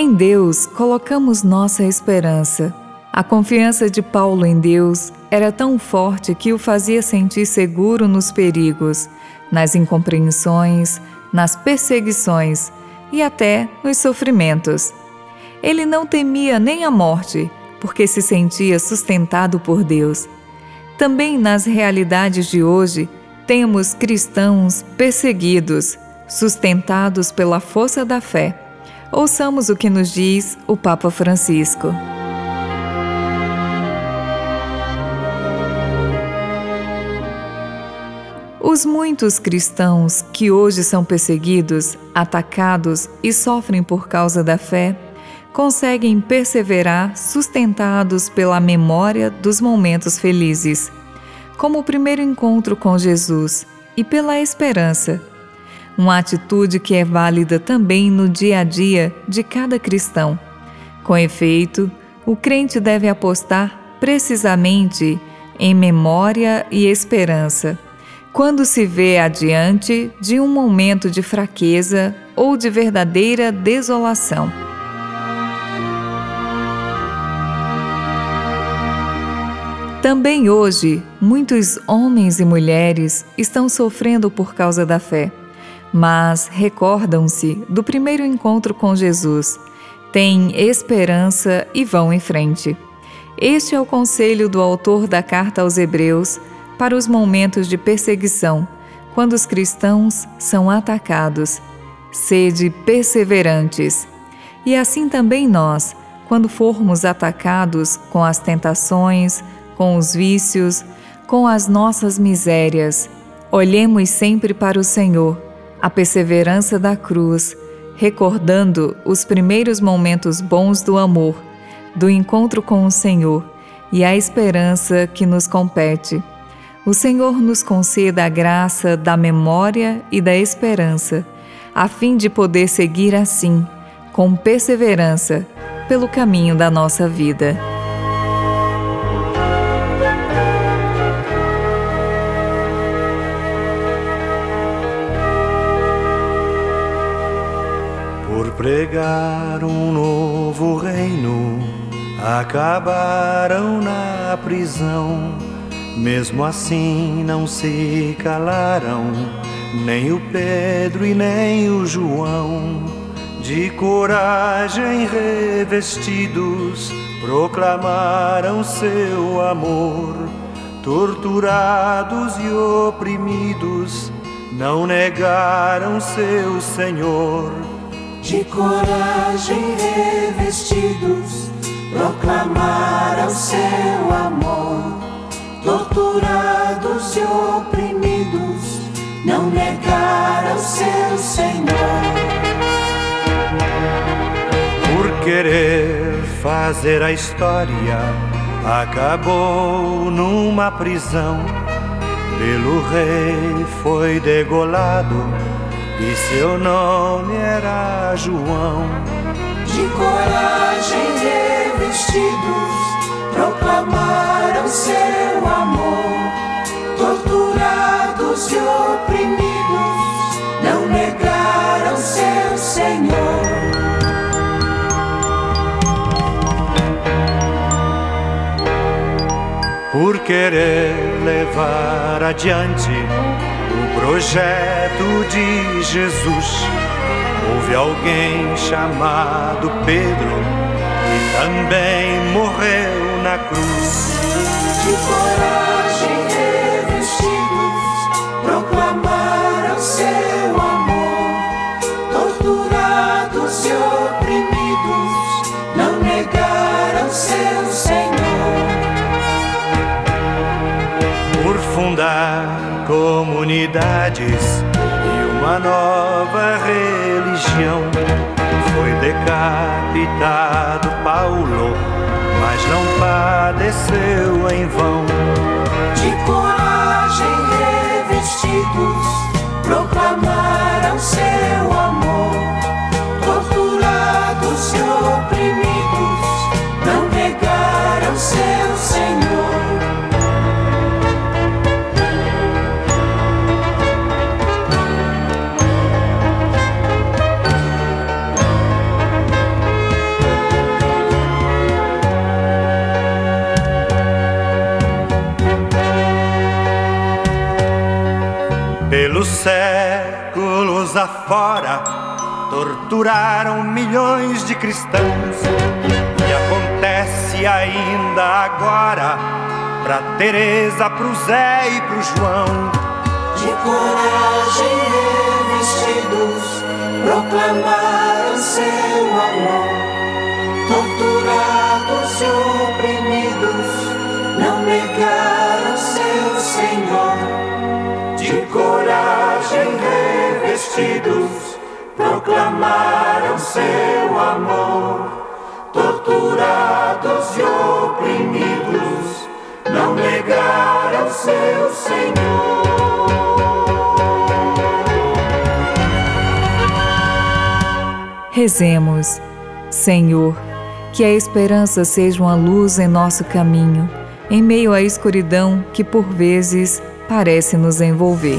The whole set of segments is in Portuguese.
Em Deus colocamos nossa esperança. A confiança de Paulo em Deus era tão forte que o fazia sentir seguro nos perigos, nas incompreensões, nas perseguições e até nos sofrimentos. Ele não temia nem a morte porque se sentia sustentado por Deus. Também nas realidades de hoje, temos cristãos perseguidos, sustentados pela força da fé. Ouçamos o que nos diz o Papa Francisco. Os muitos cristãos que hoje são perseguidos, atacados e sofrem por causa da fé conseguem perseverar sustentados pela memória dos momentos felizes, como o primeiro encontro com Jesus, e pela esperança. Uma atitude que é válida também no dia a dia de cada cristão. Com efeito, o crente deve apostar precisamente em memória e esperança quando se vê adiante de um momento de fraqueza ou de verdadeira desolação. Também hoje, muitos homens e mulheres estão sofrendo por causa da fé, mas recordam-se do primeiro encontro com Jesus, têm esperança e vão em frente. Este é o conselho do autor da carta aos Hebreus para os momentos de perseguição, quando os cristãos são atacados. Sede perseverantes. E assim também nós, quando formos atacados com as tentações, com os vícios, com as nossas misérias. Olhemos sempre para o Senhor, a perseverança da cruz, recordando os primeiros momentos bons do amor, do encontro com o Senhor e a esperança que nos compete. O Senhor nos conceda a graça da memória e da esperança, a fim de poder seguir assim, com perseverança, pelo caminho da nossa vida. Pregar um novo reino, acabaram na prisão. Mesmo assim não se calaram, nem o Pedro e nem o João. De coragem revestidos, proclamaram seu amor. Torturados e oprimidos, não negaram seu Senhor de coragem revestidos, proclamaram seu amor. Torturados e oprimidos, não negaram seu Senhor. Por querer fazer a história, acabou numa prisão. Pelo rei foi degolado e seu nome era João. De coragem revestidos, proclamaram seu amor, torturados e oprimidos, não negaram seu Senhor. Por querer levar adiante o projeto de Jesus. Houve alguém chamado Pedro e também morreu na cruz. De coragem revestidos, proclamaram seu amor, torturados e oprimidos, não negaram seu Senhor. Por fundar comunidades e uma nova religião. Foi decapitado Paulo, mas não padeceu em vão. Pelos séculos afora, torturaram milhões de cristãos. E acontece ainda agora, pra Teresa, pro Zé e pro João. De coragem revestidos, proclamaram seu amor. Torturados e oprimidos, não negaram revestidos, proclamaram seu amor. Torturados e oprimidos, não negaram seu Senhor. Rezemos, Senhor, que a esperança seja uma luz em nosso caminho, em meio à escuridão que por vezes parece nos envolver.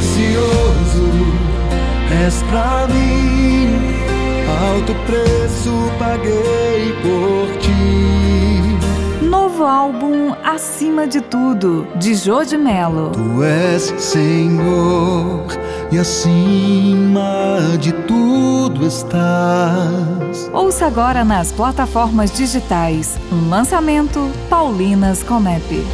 Precioso és pra mim, alto preço paguei por ti. Novo álbum Acima de Tudo, de Jô de Melo. Tu és Senhor e acima de tudo estás. Ouça agora nas plataformas digitais. Um lançamento Paulinas Comep.